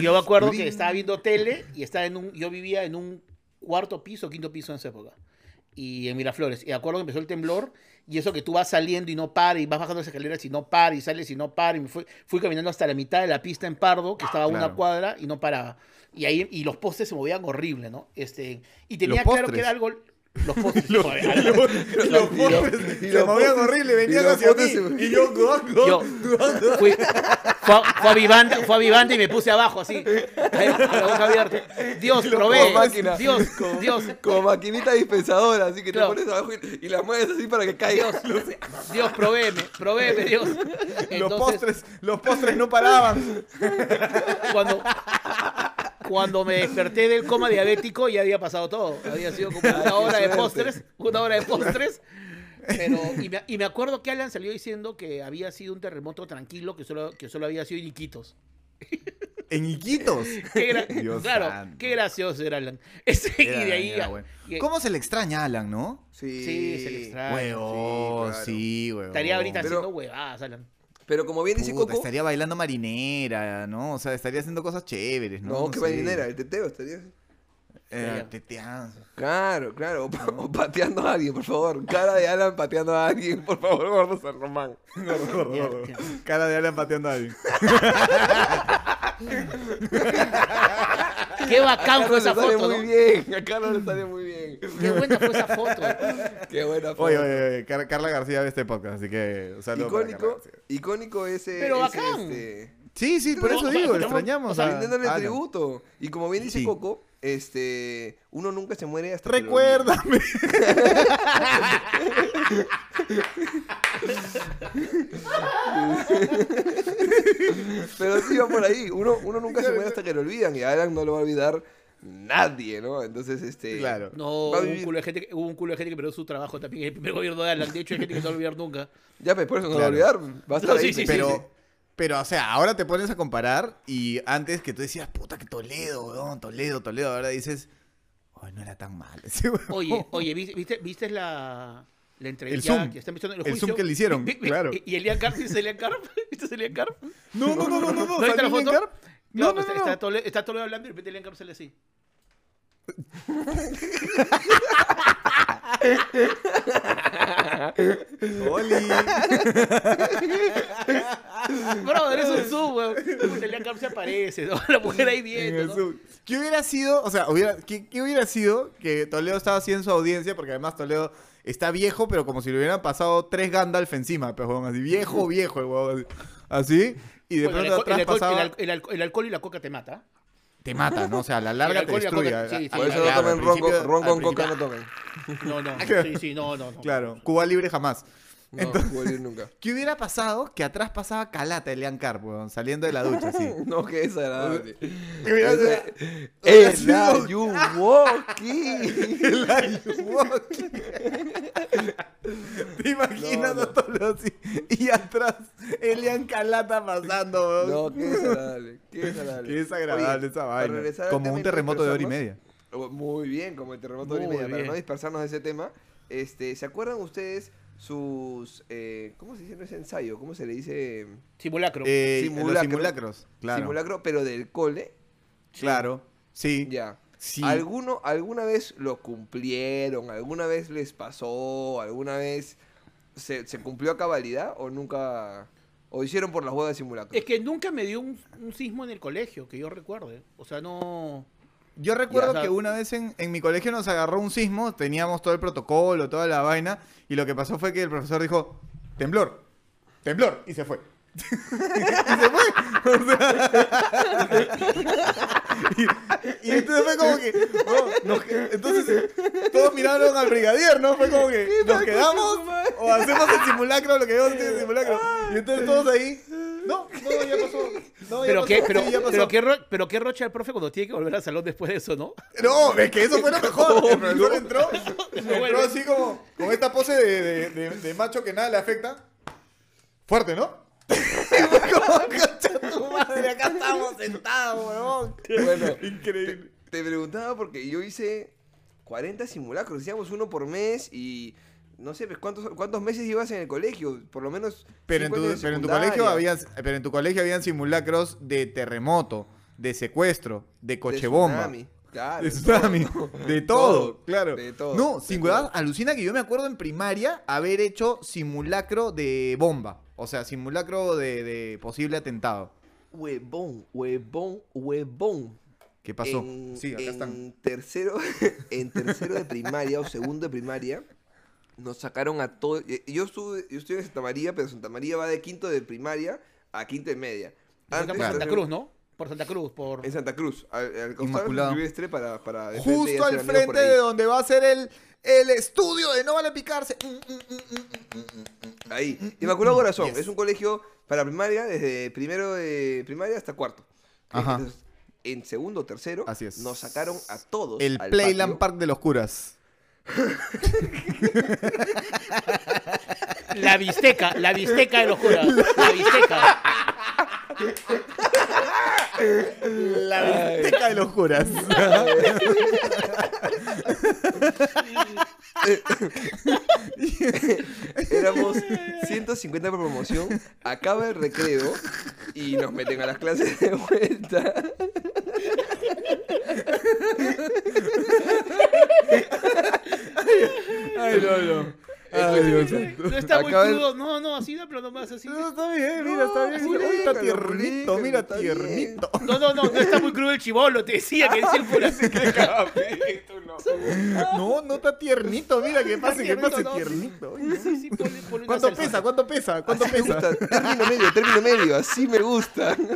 Yo me acuerdo que estaba viendo tele y estaba en un, yo vivía en un cuarto piso, quinto piso en esa época. Y en Miraflores. Y acuerdo que empezó el temblor y eso que tú vas saliendo y no para y vas bajando las escaleras y no para y sales y no para. Y me fui, fui caminando hasta la mitad de la pista en Pardo, que estaba a una cuadra y no paraba. Y ahí y los postes se movían horrible, ¿no? Este, y tenía claro que era algo... Los postres. Los- los postres y se los movían horrible, venían hacia mí. se- Y yo, go, go, Yo go. fui, fue, a- fue a Vivanda, fue a Vivanda y me puse abajo así, con la boca abierta. Dios, Como provee. máquina. Dios, Dios, Como maquinita dispensadora, así que Claro. te pones abajo y, y la mueves así para que caiga. Dios, provéeme, provéeme, Dios. Los postres, los postres no paraban. cuando, cuando me desperté del coma diabético ya había pasado todo. Había sido como una hora de postres, una hora de postres. Pero, y, me, y me acuerdo que Alan salió diciendo que había sido un terremoto tranquilo, que solo, que solo había sido en Iquitos. En Iquitos. Qué Dios claro, santo. qué gracioso era Alan. Ese, Era- y de ahí. era bueno. y- ¿Cómo se le extraña a Alan, no? Sí, Sí, se le extraña. Claro. sí. Estaría ahorita Pero- haciendo huevadas, Alan. Pero como bien dice Puta, Coco, estaría bailando marinera, ¿no? O sea, estaría haciendo cosas chéveres, ¿no? no, qué sé. marinera, el teteo estaría. Eh, teteando. Claro, claro, o, pa- o pateando a alguien, por favor. Cara de Alan pateando a alguien, por favor, gordo San Román. Gordo, gordo, gordo. Cara de Alan pateando a alguien. Qué bacán fue esa sale foto, muy ¿no? bien, a Carlos le sale muy bien. Qué buena fue esa foto. Qué buena foto. Oye, oye, oye, Car- Carla García ve este podcast, así que un saludo para Carla Icónico, icónico ese. Pero ese, bacán. este, Sí, sí, por eso digo, extrañamos o sea, rindiéndole tributo. Y como bien dice Sí. Coco, este, uno nunca se muere hasta que lo Recuérdame. Pero sí va por ahí. Uno, uno nunca se muere hasta que lo olvidan. Y Alan no lo va a olvidar nadie, ¿no? Entonces, este. Claro. No, hubo un, culo de gente que, hubo un culo de gente que perdió su trabajo también el primer gobierno de Alan. De hecho, hay gente que no va a olvidar nunca. Ya, pues por eso no Claro. lo va a olvidar. Va a estar No, ahí. sí, sí, pues. Pero, pero, o sea, ahora te pones a comparar y antes que tú decías, puta, que Toledo, weón, Toledo, Toledo, ahora dices, ay, no era tan mal ese weón. Oye, oye, ¿viste, viste, viste la, la entrevista? El Zoom. Que está empezando el, El juicio? Zoom que le hicieron, vi- claro. ¿Y Elian Carp? ¿Viste Elian Carp? ¿Viste Elian Carp? No, no, no, no, no, no, viste ¿salió la foto? Claro, No, no, está, no, está. Toledo, está Toledo hablando y de repente Elian Carp sale así. Oli. Brother, es un Zoom, weón. Carp se aparece, ¿no? La mujer ahí. Zoom. ¿Qué hubiera sido? O sea, hubiera, ¿qué, qué hubiera sido que Toledo estaba así en su audiencia? Porque además Toledo está viejo, pero como si le hubieran pasado tres Gandalf encima, pues, weón, así, viejo, viejo, el weón, así. Así, y de Bueno, pronto el atrás alcohol- pasaba, el alcohol- el alcohol- el alcohol y la coca te mata. Te mata, ¿no? O sea, a la larga te la destruye. coca- sí, sí, A- Por eso claro, no tomen ron, ron con coca, no tomen. No, no, sí, sí, no, no, no. Claro, Cuba libre jamás. No, Entonces- voy a ir nunca. ¿Qué hubiera pasado? Que atrás pasaba Calata, Elian Carp, saliendo de la ducha, así. No, que es agradable. ¿Qué hubiera sido? Es Hubiera la sido- Yuwoki. El Ayuwoki. ¿Te imaginas No, a no. Toledo así? Y atrás, Elian Calata pasando, weón. No, qué desagradable. Qué desagradable. Qué desagradable Oye, esa vaina. Como un terremoto de hora y media. Muy bien, como el terremoto de hora y media. Para no dispersarnos de ese tema, este, ¿se acuerdan ustedes sus. Eh, ¿Cómo se dice? No es ensayo, ¿cómo se le dice? Simulacro. Eh, Los Simulacro. simulacros, claro. Simulacro, pero del cole. Claro, sí. Ya. Sí. ¿Alguno, ¿Alguna vez lo cumplieron? ¿Alguna vez les pasó? ¿Alguna vez ¿se, se cumplió a cabalidad o nunca... o hicieron por las huevas de simulacro? Es que nunca me dio un, un sismo en el colegio, que yo recuerde. O sea, no... Yo recuerdo Ya. que una vez en, en mi colegio nos agarró un sismo, teníamos todo el protocolo, toda la vaina, y lo que pasó fue que el profesor dijo, temblor, temblor, y se fue. y se fue. O sea, y, y entonces fue como que, nos que- entonces todos miraron al brigadier, ¿no? Fue como que, ¿nos quedamos o hacemos el simulacro, lo que debemos hacer el simulacro? Y entonces todos ahí, no, no, ya pasó. No, ya Pero pasó, qué, pero, sí, ya pasó. pero, qué ro- pero qué rocha el profe cuando tiene que volver al salón después de eso, ¿no? No, es que eso fue lo mejor. El profesor entró, entró así como con esta pose de, de- de- de macho que nada le afecta. Fuerte, ¿no? Y fue como, "Concha tu madre, acá estamos sentados, huevón. Bueno, Increíble. Te preguntaba porque yo hice 40 simulacros, hacíamos uno por mes y no sé, pues, ¿cuántos, cuántos meses ibas en el colegio? Por lo menos. Pero en, tu, de pero en tu colegio había, pero en tu colegio habían simulacros de terremoto, de secuestro, de de coche bomba. tsunami, Claro, De todo, tsunami, todo, de todo, claro. De todo. No, de sin huevada, alucina que yo me acuerdo en primaria haber hecho simulacro de bomba. O sea, simulacro de, de posible atentado. Huevón, huevón, huevón. ¿Qué pasó? En, sí, acá en están. Tercero, en tercero de primaria o segundo de primaria, nos sacaron a todos. Yo estuve, yo estuve en Santa María, pero Santa María va de quinto de primaria a quinto de media. Por Antes, Santa Cruz, ¿no? Por Santa Cruz, por... En Santa Cruz, al, al costado del para, Justo al frente de donde va a ser el, el estudio de No Vale Picarse. Mm, mm, mm, mm, mm, mm, mm. Ahí. Inmaculado Corazón. Yes. Es un colegio para primaria, desde primero de primaria hasta cuarto. Ajá. Entonces, en segundo o tercero, Así es. nos sacaron a todos. El al Playland patio. Park de los curas. La bisteca, la bisteca de los curas. La bisteca. La biblioteca de los curas. Éramos 150 por promoción. Acaba el recreo y nos meten a las clases de vuelta. Ay, no, no. Ay, Dios santo. No está muy Acaba crudo. No, no, así de plano más así. No, está bien, mira, está bien. Uy, está tiernito, mira, tiernito. No, no, no, no está muy crudo el chivolo, te decía que decía el cura. No, no está tiernito, mira, que pase, que tiernito, pase tiernito. ¿Cuánto pesa? ¿Cuánto pesa? ¿Cuánto pesa? Término medio, término medio. Así me gusta.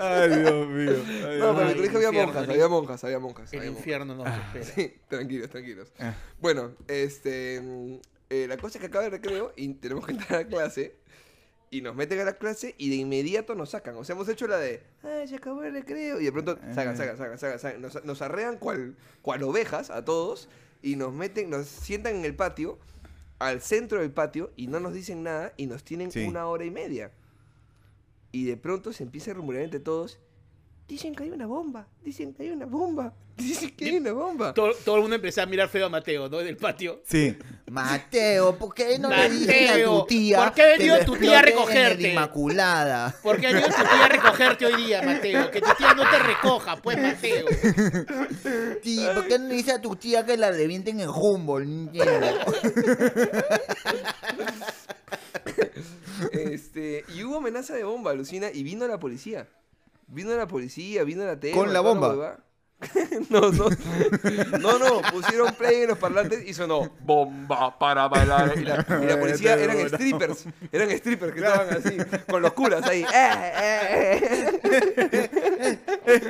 Ay, Dios mío. Ay, No, pero el colegio había monjas, había monjas, había monjas. El había monjas. infierno nos espera. Sí, tranquilos, tranquilos. Ah. Bueno, este. eh, la cosa es que acaba el recreo y tenemos que entrar a clase. Y nos meten a la clase y de inmediato nos sacan. O sea, hemos hecho la de. ¡Ay, se acabó el recreo! Y de pronto, sacan, sacan, sacan, sacan. sacan. Nos, nos arrean cual, cual ovejas a todos. Y nos meten, nos sientan en el patio, al centro del patio, y no nos dicen nada. Y nos tienen Sí. una hora y media. Y de pronto se empieza a rumorear entre todos. Dicen que hay una bomba. Dicen que hay una bomba. Dicen que hay una bomba. Todo, todo el mundo empezó a mirar feo a Mateo, ¿no? En el patio. Sí. Mateo, ¿por qué no le dices a Mateo, tu tía? ¿por qué ha venido tu tía a recogerte? Inmaculada. Porque ha venido tu tía a recogerte hoy día, Mateo. Que tu tía no te recoja, pues, Mateo. Sí, ¿por qué no le dices a tu tía que la revienten en Humboldt? No. Este, y hubo amenaza de bomba, alucina, y vino la policía. Vino la policía, vino la tele. ¿Con la bomba? no, no. No, no, pusieron play en los parlantes y sonó bomba para bailar. Y la, y la policía eran strippers, eran strippers que estaban así, con los curas ahí. Eh, eh,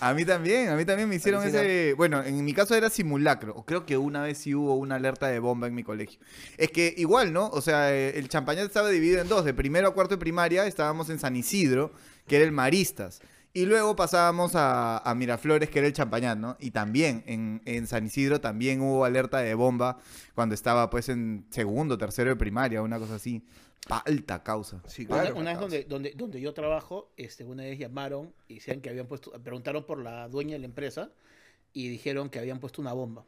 a mí también, a mí también me hicieron ese... Bueno, en mi caso era simulacro. Creo que una vez sí hubo una alerta de bomba en mi colegio. Es que igual, ¿no? O sea, eh, el champañat estaba dividido en dos. De primero a cuarto de primaria estábamos en San Isidro, que era el Maristas. Y luego pasábamos a, a Miraflores, que era el Champañat, ¿no? Y también en, en San Isidro también hubo alerta de bomba cuando estaba pues en segundo, tercero de primaria, una cosa así. Alta causa. Sí, Una- claro. una vez donde, donde, donde yo trabajo, este, una vez llamaron y decían que habían puesto, preguntaron por la dueña de la empresa y dijeron que habían puesto una bomba.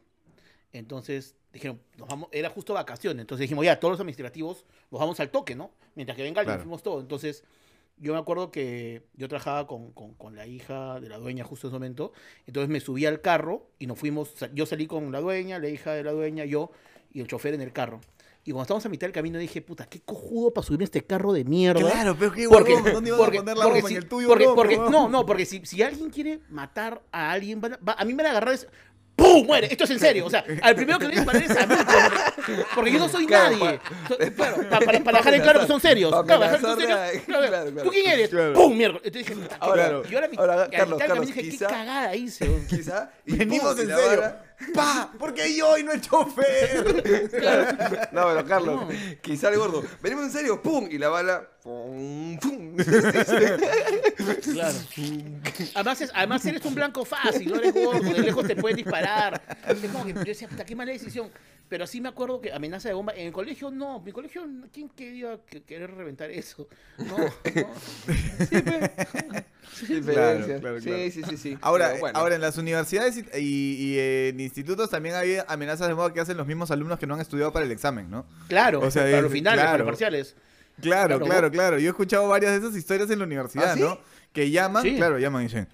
Entonces dijeron, nos vamos, era justo vacaciones, entonces dijimos, ya, todos los administrativos nos vamos al toque, ¿no? Mientras que venga alguien, Claro. fuimos todos. Entonces, yo me acuerdo que yo trabajaba con, con, con la hija de la dueña justo en ese momento, entonces me subí al carro y nos fuimos, yo salí con la dueña, la hija de la dueña, yo, y el chofer en el carro. Y cuando estábamos a mitad del camino dije, puta, qué cojudo para subir este carro de mierda. Claro, pero qué Porque, huevón, ¿dónde ibas a poner la porque bomba? si- en el tuyo, porque- no, porque- no, no, porque si, si alguien quiere matar a alguien, va- a mí me van a agarrar ¡pum! Muere. Esto es en serio. O sea, al primero que le disparar es a mí. Porque, porque yo no soy Claro, nadie. So- claro, pa- para, para dejar en claro que son serios. para Claro, para dejar que son serios. Claro, claro. ¿Tú quién eres? ¡Pum! Mierda. Entonces dije, Ahora, claro. y ahora, mi- ahora, Carlos, Carlos, dije, quizá- qué cagada hice. Quizá. y Venimos en serio. ¡Pa! Porque yo y no el chofer. No, pero Carlos, No. quizá el gordo. Venimos en serio, ¡pum! Y la bala. ¡Pum! ¡Pum! Claro. Además, es- además eres un blanco fácil, no eres gordo, de lejos te pueden disparar. Es como que yo decía, puta, qué mala decisión. Pero sí me acuerdo que amenaza de bomba. En el colegio no, mi colegio, ¿quién quería que- querer reventar eso? No, no. Sí, pues. Diferencias. claro, Sí, claro. sí, sí, sí. Ahora, Pero bueno. ahora en las universidades y, y- y en institutos también hay amenazas de moda que hacen los mismos alumnos que no han estudiado para el examen, ¿no? Claro, O sea, para es- los finales, para los parciales. Claro, Claro, claro. Yo he escuchado varias de esas historias en la universidad, ¿Ah, sí? ¿no? Que llaman, Sí. claro, llaman y dicen,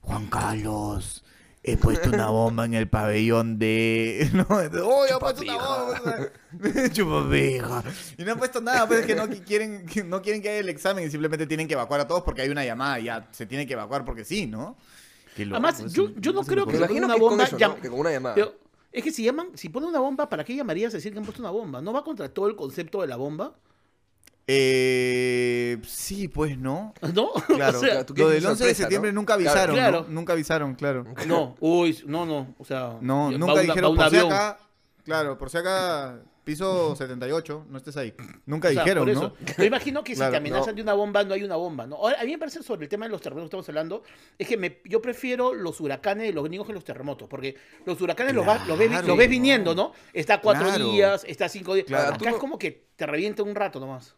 Juan Carlos, he puesto una bomba en el pabellón de... No, oh, ya he puesto una bomba. Chupapija. Y no han puesto nada, pues es que no qui- quieren, que no quieren que haya el examen y simplemente tienen que evacuar a todos porque hay una llamada y ya se tiene que evacuar porque sí, ¿no? Qué loco, Además, eso yo, yo no creo que una con bomba. eso, ya- ¿no? Que con una llamada. pero es que si llaman, si ponen una bomba, ¿para qué llamarías a decir que han puesto una bomba? ¿No va contra todo el concepto de la bomba? Eh, sí, pues no. ¿No? Claro, O sea, tú lo del 11 de septiembre ¿no? nunca avisaron, Claro. ¿no? Nunca avisaron, claro. No, uy, no, no, o sea... No, nunca una- dijeron por si acá. Claro, por si acá piso 78, no estés ahí. Nunca O sea, dijeron, por ¿no? Yo imagino que si Claro, te amenazan no. de una bomba, no hay una bomba, ¿no? Ahora, a mí me parece sobre el tema de los terremotos que estamos hablando, es que me- yo prefiero los huracanes de los gringos que los terremotos, porque los huracanes los, va- los ves, los ves viniendo, ¿no? Está cuatro Claro. días, está cinco días. Claro, Acá tú es como que te revienta un rato nomás.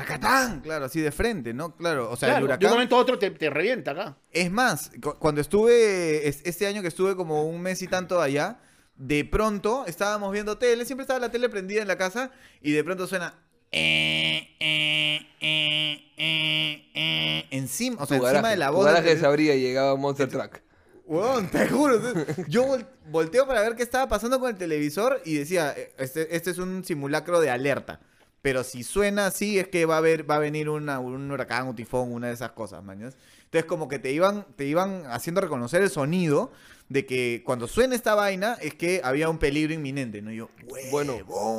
¡Tacatán! Claro, así de frente, ¿no? Claro, o sea, el Claro, de un huracán. momento a otro te, te revienta acá. Es más, cu- cuando estuve, es- este año que estuve como un mes y tanto allá, de pronto estábamos viendo tele, siempre estaba la tele prendida en la casa y de pronto suena... eh, eh, eh, eh, eh, encima, o sea, Tu encima garaje, de la tu voz. del garaje se abría y llegaba Monster Truck. Weón, te juro. Yo vol- volteo para ver qué estaba pasando con el televisor y decía, "Eh, este, este es un simulacro de alerta. Pero si suena así es que va a haber, va a venir una- un huracán, un tifón, una de esas cosas, mañas. Entonces como que te iban, te iban haciendo reconocer el sonido de que cuando suena esta vaina es que había un peligro inminente, ¿no? Y yo, Bueno,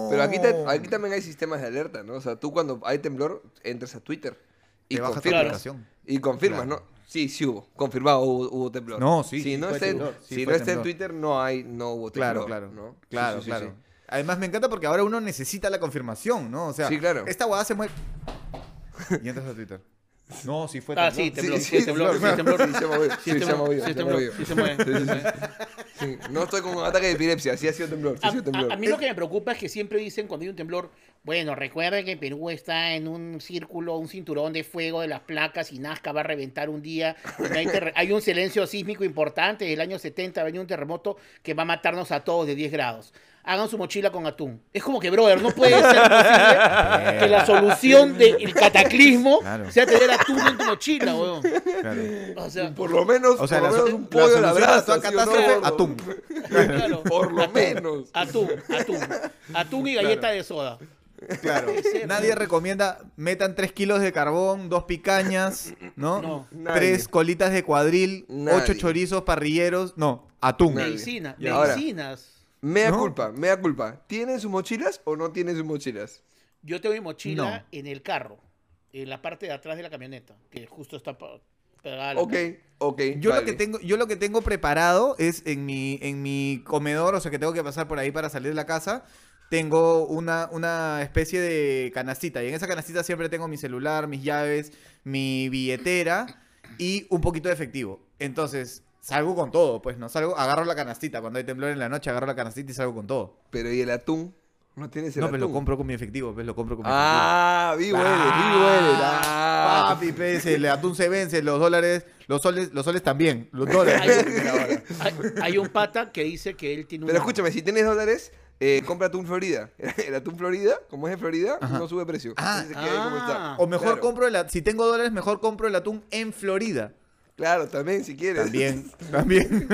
pero aquí, te- aquí también hay sistemas de alerta, ¿no? O sea, tú cuando hay temblor, entras a Twitter y Te confirmas. Y confirmas, Claro. ¿no? Sí, sí hubo. Confirmado hubo, hubo temblor. No, sí, Si sí no, está, en, si no está en. Twitter, no hay, no hubo Claro, temblor. claro. Claro, sí, sí, claro. Además me encanta porque ahora uno necesita la confirmación, ¿no? O sea, Sí, claro. esta guada se mueve. Y entras a Twitter. No, sí fue Ah, temblor. sí, temblor, Sí, sí, sí, temblor, sí, sí, temblor. sí, se movió, Sí, sí, se movió, sí, se temblor, movió. sí se mueve, sí se mueve. Sí, No estoy con un ataque de epilepsia, sí ha sido temblor, sí A, ha sido temblor. a- a mí lo que me preocupa es que siempre dicen cuando hay un temblor, bueno, recuerden que Perú está en un círculo, un cinturón de fuego de las placas y Nazca va a reventar un día. hay, hay un silencio sísmico importante, desde el año 70 ha venido un terremoto que va a matarnos a todos de 10 grados. Hagan su mochila con atún. Es como que, brother, no puede ser posible que la solución del cataclismo Claro. sea tener atún en tu mochila, weón. Claro. O sea, Por lo menos, O sea, por la, menos un pollo a la brasa, ¿sí no, catástrofe, atún. claro. Por lo Atún, menos. Atún, atún. Atún y galleta de soda. Claro. Nadie recomienda metan 3 kilos de carbón, dos picañas, ¿no? No. Nadie. Tres colitas de cuadril, Nadie. ocho chorizos parrilleros. No, atún. Medicina, medicinas. Mea ¿No? culpa, mea culpa. ¿Tienen sus mochilas o no tienen sus mochilas? Yo tengo mi mochila No. en el carro, en la parte de atrás de la camioneta, que justo está pegada a la Ok, ok. Yo lo que tengo, yo lo que tengo preparado es en mi, en mi comedor, o sea que tengo que pasar por ahí para salir de la casa. Tengo una, una especie de canastita. Y en esa canastita siempre tengo mi celular, mis llaves, mi billetera y un poquito de efectivo. Entonces, salgo con todo, pues no salgo, agarro la canastita. Cuando hay temblor en la noche, agarro la canastita y salgo con todo. Pero ¿y el atún? ¿No tienes el No, atún? pero lo compro con mi efectivo, pues lo compro con mi Ah, vivo eres, efectivo. vivo eres. Ah. Papi, pues, el atún se vence, los dólares, los soles, los soles también, los dólares. Hay, hay- hay un pata que dice que él tiene Pero una- escúchame, si tienes dólares, eh, compra atún Florida. El atún Florida, como es de Florida, Ajá. no sube precio. Ah, ahí como ah. está. O mejor Claro. compro el at- si tengo dólares, mejor compro el atún en Florida. Claro, también, si quieres. También, también.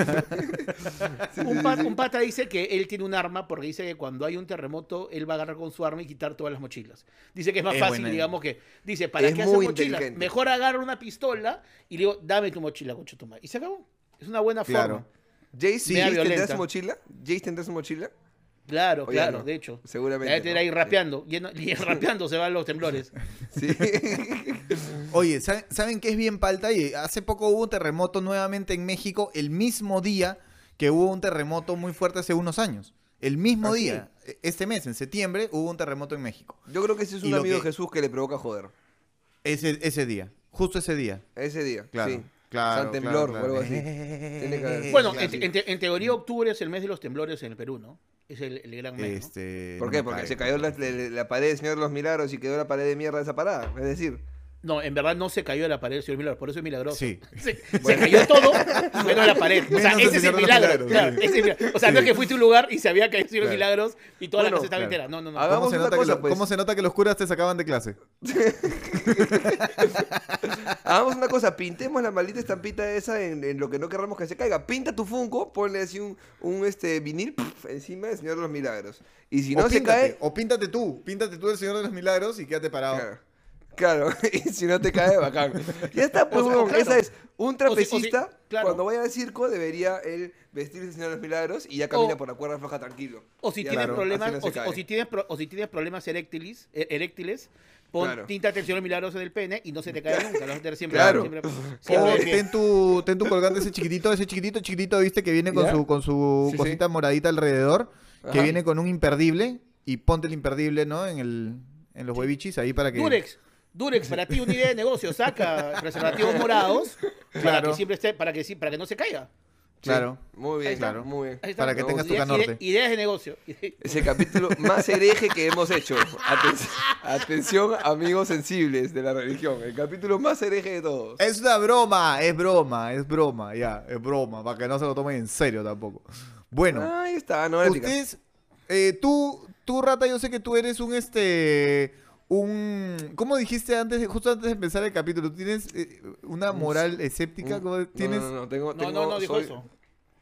Un, pa- un pata dice que él tiene un arma porque dice que cuando hay un terremoto, él va a agarrar con su arma y quitar todas las mochilas. Dice que es más Es fácil, buena. digamos que. Dice, ¿para Es qué hacer mochilas? Mejor agarra una pistola y le digo, dame tu mochila, concha tu madre. Y se acabó. Es una buena Claro. forma. Jace, Sí. Tendrá su mochila. Jace tendrá su mochila. Claro, claro, no. de hecho. Seguramente, Debe tener ¿no? ahí rapeando. Lleno- y rapeando se van los temblores. Sí. Oye, ¿saben, ¿saben qué es bien palta? Y hace poco hubo un terremoto nuevamente en México el mismo día que hubo un terremoto muy fuerte hace unos años. El mismo ¿Ah, día, e- este mes, en septiembre, hubo un terremoto en México. Yo creo que ese es Y un lo amigo que- Jesús que le provoca joder. Ese, ese día, justo ese día. Ese día. Claro. Sí. Claro, San Temblor claro, o algo así. claro. Tiene que haber. Bueno, Claro, en, sí. en te- en teoría octubre es el mes de los temblores en el Perú, ¿no? Es el, el gran mes, ¿no? Este, ¿Por no qué? me Porque cae. se cayó la, la- la pared del Señor de los Milagros y quedó la pared de mierda esa parada. Es decir, No, en verdad no se cayó de la pared del señor Milagros, por eso es milagroso. Sí. Se, se cayó todo, menos la pared. O sea, Menos el ese es el milagro. Milagros, claro, sí. ese es el milagro. O sea, no es que fuiste a un lugar y se había caído el señor de Claro. Milagros y toda la Bueno, casa estaba claro. entera. No, no, no. ¿Cómo se, una nota cosa, que lo- pues. cómo se nota que los curas te sacaban de clase? hagamos una cosa, pintemos la maldita estampita esa en, en lo que no querramos que se caiga. Pinta tu Funko, ponle así un, un este vinil pf, encima del Señor de los Milagros. Y si no o se píntate, cae, o píntate tú, píntate tú el Señor de los Milagros y quédate parado. Claro. Y si no te cae, bacán. Ya está, pues, O sea, huevón, claro. esa es. Un O si- trapecista, o si- claro. cuando vaya al circo, debería él vestirse de Señor de los Milagros y ya camina O- por la cuerda floja tranquilo. O si tienes claro, problemas, no o, si, cae. o si tienes pro- o si tienes problemas eréctiles, eh, eréctiles, pon Claro. tíntate el señor Milagros en el pene y no se te cae nunca. Lo vas a tener siempre. Claro. siempre, O siempre de ten tu, ten tu colgante ese chiquitito, ese chiquitito, chiquitito, viste, que viene con ¿Ya? su, con su Sí, cosita moradita alrededor, que viene con un imperdible, y ponte el imperdible, ¿no? En el, en los huevichis, ahí para que. Durex. Durex, para ti una idea de negocio, saca preservativos morados para Claro. que siempre esté, para que sí- para que no se caiga. Claro. Sí, muy bien, claro. Muy bien. Ahí está. Para que tengas tu canorte. ide- ideas de negocio. Es el capítulo más hereje que hemos hecho. Aten- atención, amigos sensibles de la religión. El capítulo más hereje de todos. Es una broma, es broma, es broma, ya, es broma, para que no se lo tomen en serio tampoco. Bueno, Ahí está, no ustedes, eh, tú, tú, Rata, yo sé que tú eres un, este, un, ¿cómo dijiste antes, justo antes de empezar el capítulo? ¿Tú tienes eh, una moral escéptica? Un- ¿Cómo no, ¿Tienes? No, no, no, tengo, No, tengo- no, no dijo soy- eso.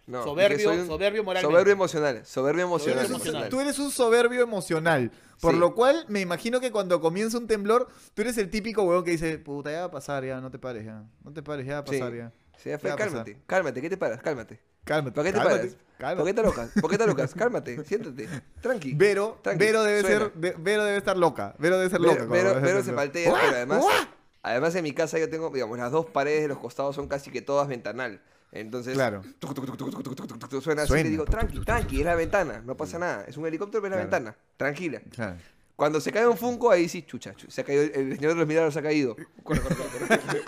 no, Soberbio- un- soberbio moralmente. Soberbio emocional. Soberbio emocional. Tú eres, un, emocional. tú eres un soberbio emocional. Por Sí. lo cual, me imagino que cuando comienza un temblor, tú eres el típico huevón que dice, puta, ya va a pasar, ya, no te pares, ya. No te pares, ya va a Sí. pasar, ya. Sí, ya fue, ¿Qué va a cálmate, cálmate, ¿qué te paras? Cálmate. Cálmate. ¿Por qué te cálmate, paras? Cálmate. ¿Por qué te locas? ¿Por qué te locas? Cálmate, siéntate, tranqui. Vero, tranqui, Vero debe ser, de, debe estar loca. Vero debe ser loca. Vero, se paltea, pero además, además en mi casa yo tengo, digamos, las dos paredes de los costados son casi que todas ventanal. Entonces, claro. Suena, así y digo, tranqui, tranqui, es la ventana, no pasa nada. Es un helicóptero, pero es la ventana, tranquila. Claro. Cuando se cae un Funko, ahí sí, chucha, chu- se ha caído, el señor de los milagros se ha caído. Corre, corre,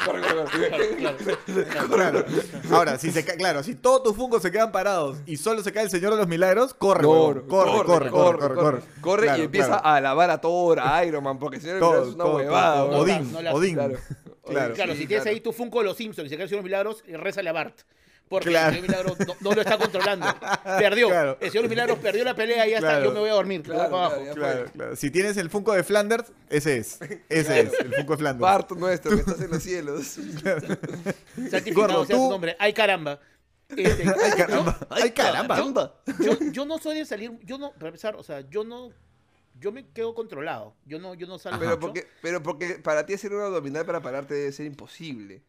corre, corre, corre, corre. Ahora, si se ca- claro, si todos tus fungos se quedan parados y solo se cae el Señor de los Milagros, corre, corre, corre, corre, corre, corre. Corre Claro, y empieza claro. a alabar a Thor, a Iron Man, porque el señor de los milagros es una todo, huevada. Odín, No la- Odín. Claro. Claro. Claro, Sí, si tienes ahí tu Funko de los Simpsons y se cae el señor Milagros, rézale a Bart. Porque Claro. el señor Milagros no, no lo está controlando. Perdió. Claro. El señor Milagros perdió la pelea y ya está. Yo me voy a dormir. Claro. Si tienes el Funko de Flanders, ese es. Ese es, el Funko de Flanders. Bart nuestro, que estás en los cielos. Santificado Gordo, sea tú- su nombre. Ay, caramba. Este, Ay, yo- caramba. Ay, caramba. Yo, yo no soy de salir, yo no, para empezar, o sea, yo no, yo me quedo controlado. Yo no, yo no salgo Pero mucho. porque, pero porque para ti hacer un abdominal para pararte debe ser imposible.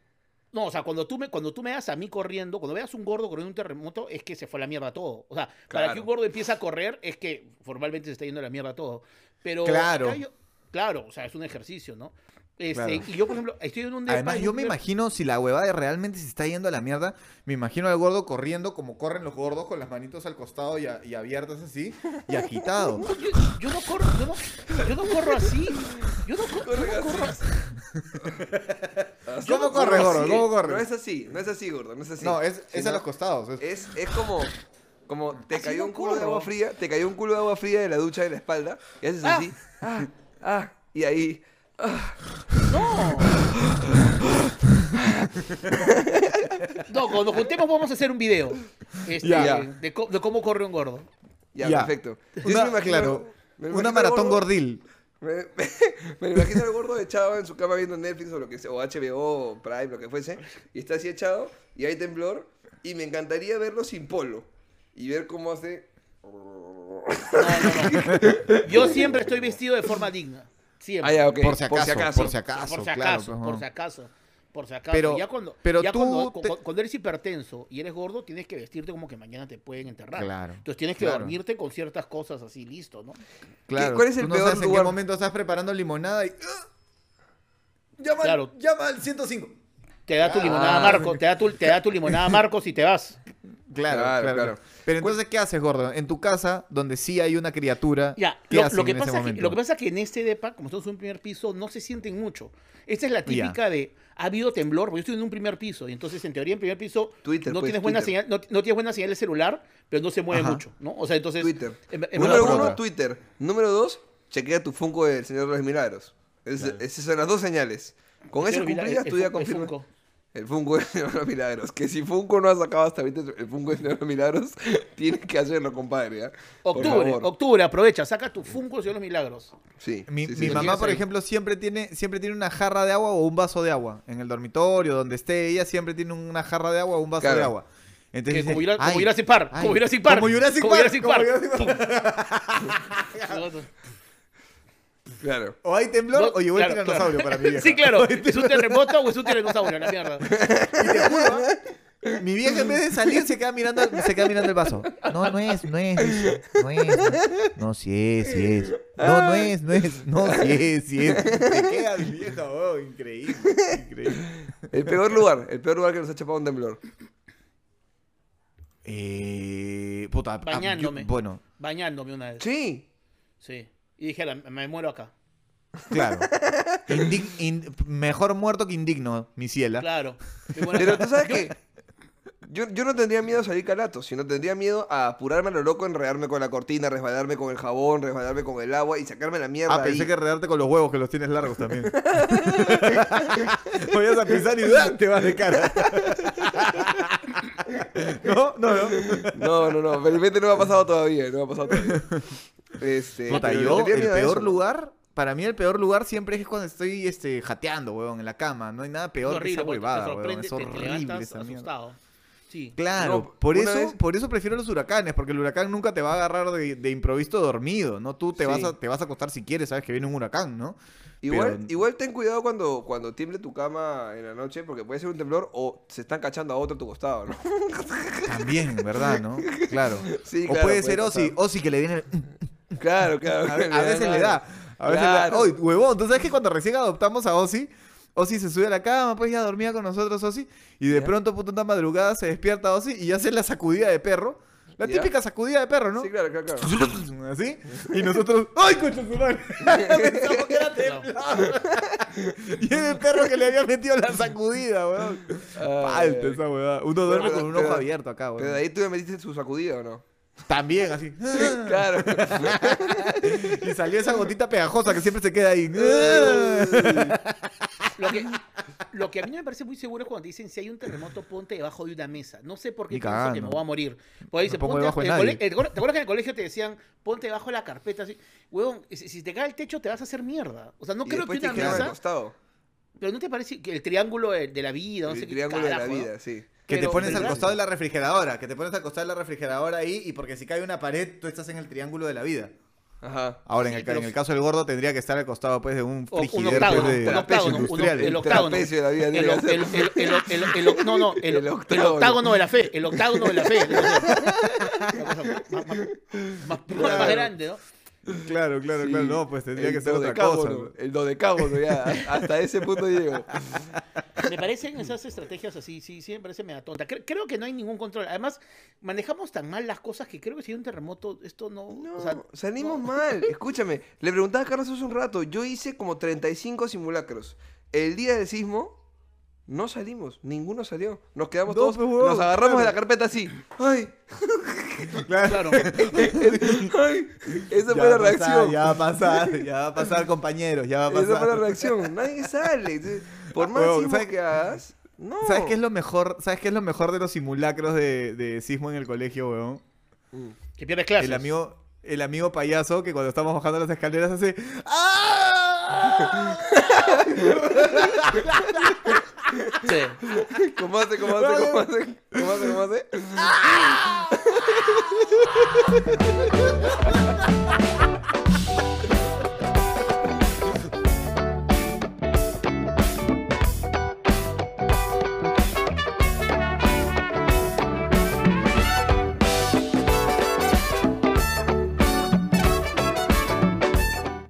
No, o sea, cuando tú me, cuando tú me das a mí corriendo, cuando veas un gordo corriendo un terremoto, es que se fue a la mierda todo. O sea, para que un gordo empiece a correr, es que formalmente se está yendo a la mierda todo. Pero Claro. yo- claro, o sea, es un ejercicio, ¿no? Este, Claro. Y yo, por ejemplo, estoy en un depa Además, yo un me imagino si la huevada realmente se está yendo a la mierda, me imagino al gordo corriendo como corren los gordos con las manitos al costado y, a- y abiertas así y agitado. No, yo, yo no corro, yo no, yo no corro así. Yo no, co- yo no corro así. ¿Cómo no corre, gordo? ¿Cómo corre? No es así, no es así, gordo, no es así. No, es, es a los costados. es- Es, es como, como te Así cayó no un culo de agua fría, te cayó un culo de agua fría de la ducha de la espalda, y haces Ah. así, ah, ah, y ahí, No. No, cuando juntemos vamos a hacer un video este, Ya. de, cómo corre un gordo. ya, perfecto. Una, me imagino- claro, me una maratón gordo- gordil. Me, me- me lo imagino al gordo echado en su cama viendo Netflix o lo que sea, o HBO, o Prime, lo que fuese, y está así echado, y hay temblor, y me encantaría verlo sin polo, y ver cómo hace... No, no, no. Yo siempre estoy vestido de forma digna. Siempre. Ah, ya, Por si acaso, por si acaso, por si claro, acaso, por no. si acaso. Por si acaso. Pero- ya cuando, pero ya tú cuando, te- cuando eres hipertenso y eres gordo, tienes que vestirte como que mañana te pueden enterrar. Claro, Entonces tienes que claro. dormirte con ciertas cosas así, listo, ¿no? Claro. cuál es el tú no peor sabes en qué momento estás preparando limonada y. ¡Ah! Llama, al- Claro. llama al 105. Te da tu Ah. limonada Marcos, te da tu, te da tu limonada Marcos y te vas. Claro, Claro, claro, claro. Pero entonces, ¿qué haces, gordo? En tu casa, donde sí hay una criatura, Ya, ¿qué lo, hacen lo que en ese pasa es que, momento? lo que pasa es que en este depa, como estamos en un primer piso, no se sienten mucho. Esta es la típica de, ha habido temblor, porque yo estoy en un primer piso, y entonces en teoría en primer piso Twitter, no, pues, tienes buena Twitter. señal, no, no tienes buena señal de celular, pero no se mueve Ajá. mucho, ¿no? O sea, entonces... Twitter. en- en Número uno, otra. Twitter. Número dos, chequea tu Funko del Señor de los Milagros. Es- Esas son las dos señales. Con esas Mila- cumplidas, tú ya confirmas. El Funko del Señor de los Milagros. Que si Funko no ha sacado hasta ahorita el Funko del Señor de los Milagros, tienes que hacerlo, compadre. Por Octubre, octubre, aprovecha, saca tu Funko del Señor de los Milagros. Sí. Mi, sí, sí, mi sí. mamá, por ahí. ejemplo, siempre tiene, siempre tiene una jarra de agua o un vaso de agua. En el dormitorio, donde esté ella, siempre tiene una jarra de agua o un vaso Claro. de agua. Entonces Que dice, como, Jura- como "Ay, Jurassic Park, ay, como Jurassic Park. Como Jurassic como Park. Jurassic como Park. Jurassic Park. Claro. O hay temblor No, o llegó claro, el tiranosaurio claro. para mi vieja. Sí, claro. ¿Es un terremoto o es un tiranosaurio? La mierda. Y te juro, mi vieja en vez de salir se queda mirando, se queda mirando el vaso. No, no es, no es, no es. No, no sí es, sí es. No, no es, no es. No, sí es, sí es. Te queda mi vieja, oh, increíble, increíble. El peor lugar, el peor lugar que nos ha chapado un temblor. Eh, puta, ah, yo- Bañándome. bueno, Bañándome una vez. Sí. Sí. Y dije, "La- me muero acá. claro. Indig- in- mejor muerto que indigno, mi ciela. Claro. Pero tú sabes que yo, yo no tendría miedo a salir calato, sino tendría miedo a apurarme a lo loco, enredarme con la cortina, resbalarme con el jabón, resbalarme con el agua y sacarme la mierda. Ah, pensé ahí. que redarte con los huevos, que los tienes largos también. Vayas a pisar y ¡ah! te vas de cara. no, no, no. No, no, no, felizmente no me ha pasado todavía, no me ha pasado todavía. Este, Puta, yo, el peor lugar, para mí el peor lugar siempre es cuando estoy este, jateando, weón, en la cama. No hay nada peor horrible, que esa huevada, weón. Es horrible esa mierda. asustado. Sí. Claro, No, por eso, vez- por eso prefiero los huracanes, porque el huracán nunca te va a agarrar de, de improviso dormido, ¿no? Tú te, Sí. vas a, te vas a acostar si quieres, sabes que viene un huracán, ¿no? Igual, Pero- igual ten cuidado cuando, cuando tiemble tu cama en la noche, porque puede ser un temblor o se están cachando a otro a tu costado, ¿no? También, ¿verdad? ¿no? Claro. Sí, o puede puede ser pasar. Ozzy que le viene... Claro, claro. A, ve- a veces le da. A veces Claro. le da. Oye, huevón, ¿tú sabes que cuando recién adoptamos a Ozzy, Ozzy se sube a la cama, pues ya dormía con nosotros Ozzy, y de Ya. pronto, puta, una madrugada se despierta Ozzy y hace la sacudida de perro. La Ya. típica sacudida de perro, ¿no? Sí, claro, claro, claro. Así. Y nosotros, ¡ay, coche su madre! Pensamos que era temblor. y era el perro que le había metido la sacudida, weón. Ay, Falta esa weón. Uno duerme Pero- con un pero- ojo abierto acá, Pero de weón. ahí tú me metiste su sacudida, ¿o no? También, así. Claro. y salió esa gotita pegajosa que siempre se queda ahí. Lo que, lo que a mí no me parece muy seguro es cuando te dicen si hay un terremoto, ponte debajo de una mesa. No sé por qué Ni pienso que me voy a morir. Porque dicen, pongo ponte debajo de en el nadie. cole- el cole- ¿Te acuerdas que en el colegio te decían, ponte debajo de la carpeta? Así? Huevón, si, si te cae el techo te vas a hacer mierda. O sea, no y creo que te una mesa... Pero ¿no te parece que el triángulo de, de la vida, no el sé qué triángulo de la carajo, ¿no? vida, sí. Que te pones al costado de la refrigeradora, que te pones al costado de la refrigeradora ahí y porque si cae una pared, tú estás en el triángulo de la vida. Ajá. Ahora, en, el, ca- pero- en el caso del gordo tendría que estar al costado pues de un frigider octágono, pues, octágono, industriales. el octágono. no, no, el, El el octágono. octágono de la fe, el octágono de la fe. Una cosa más, más- más- más- más grande, ¿no? Claro, claro, Sí. claro. No, pues tendría El que ser otra cosa. ¿no? El dodecágono, ya. Hasta ese punto llego. Me parecen esas estrategias así, sí, sí, me parece media tonta. Cre- creo que no hay ningún control. Además, manejamos tan mal las cosas que creo que si hay un terremoto, esto no. No, o sea, salimos no. mal. Escúchame, le preguntaba a Carlos hace un rato. Yo hice como 35 simulacros. El día del sismo, no salimos. Ninguno salió. Nos quedamos No, todos. pues, nos agarramos claro. de la carpeta así. ¡Ay! Claro. ¡Ay! Esa Ya fue la pasar, reacción. Ya va a pasar, ya va a pasar, compañeros, ya va a pasar. Esa fue la reacción. Nadie sale. Por más sismo ¿sabes que hagas. No. ¿Sabes qué es lo mejor? ¿Sabes qué es lo mejor de los simulacros de, de sismo en el colegio, weón? Mm. Que pierdes clases. El amigo, el amigo payaso que cuando estamos bajando las escaleras hace ¡Ah! Sí. ¿Cómo hace? ¿Cómo hace? ¿Cómo hace? ¿Cómo hace? ¿Cómo hace?